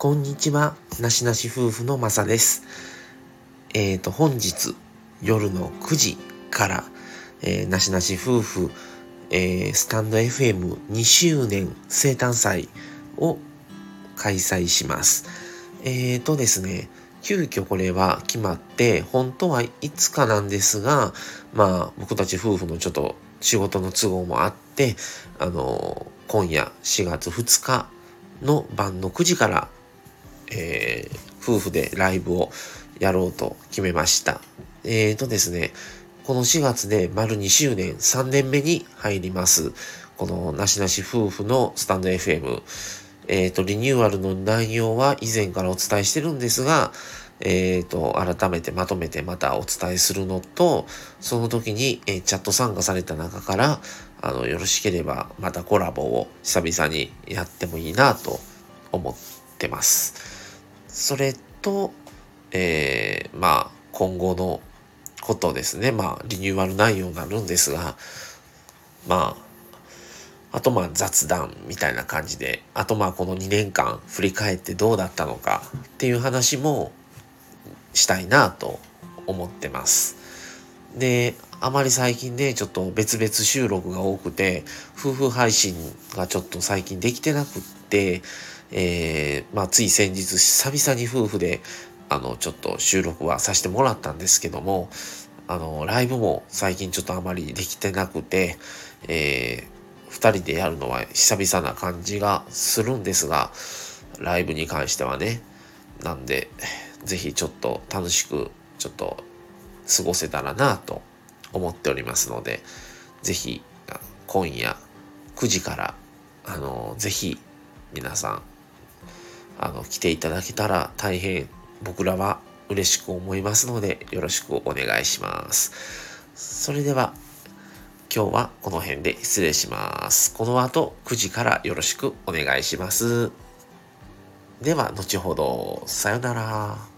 こんにちは、なしなし夫婦のまさです。えっ、ー、と、本日夜の9時から、えー、なしなし夫婦、えー、スタンド FM2 周年生誕祭を開催します。えっ、ー、とですね、急遽これは決まって、本当はいつかなんですが、まあ僕たち夫婦のちょっと仕事の都合もあって、あの今夜4月2日の晩の9時から、えー、夫婦でライブをやろうと決めました。えーとですね、この4月で丸2周年3年目に入ります。このなしなし夫婦のスタンド FM。えっ、ー、と、リニューアルの内容は以前からお伝えしてるんですが、えっ、ー、と、改めてまとめてまたお伝えするのと、その時に、えー、チャット参加された中から、あの、よろしければまたコラボを久々にやってもいいなと思ってます。それと、えー、まあ、今後のことですね。まあ、リニューアル内容になるんですが、まあ、あとまあ雑談みたいな感じで、あとまあこの2年間振り返ってどうだったのかっていう話もしたいなと思ってます。で、あまり最近ね、ちょっと別々収録が多くて、夫婦配信がちょっと最近できてなくって、えー、まあつい先日久々に夫婦であの、ちょっと収録はさせてもらったんですけども、あの、ライブも最近ちょっとあまりできてなくて、えー、二人でやるのは久々な感じがするんですが、ライブに関してはね。なんで、ぜひちょっと楽しく、ちょっと過ごせたらなと思っておりますので、ぜひ今夜9時から、あの、ぜひ皆さん、あの、来ていただけたら大変僕らは嬉しく思いますのでよろしくお願いします。それでは今日はこの辺で失礼します。この後9時からよろしくお願いします。では後ほど。さよなら。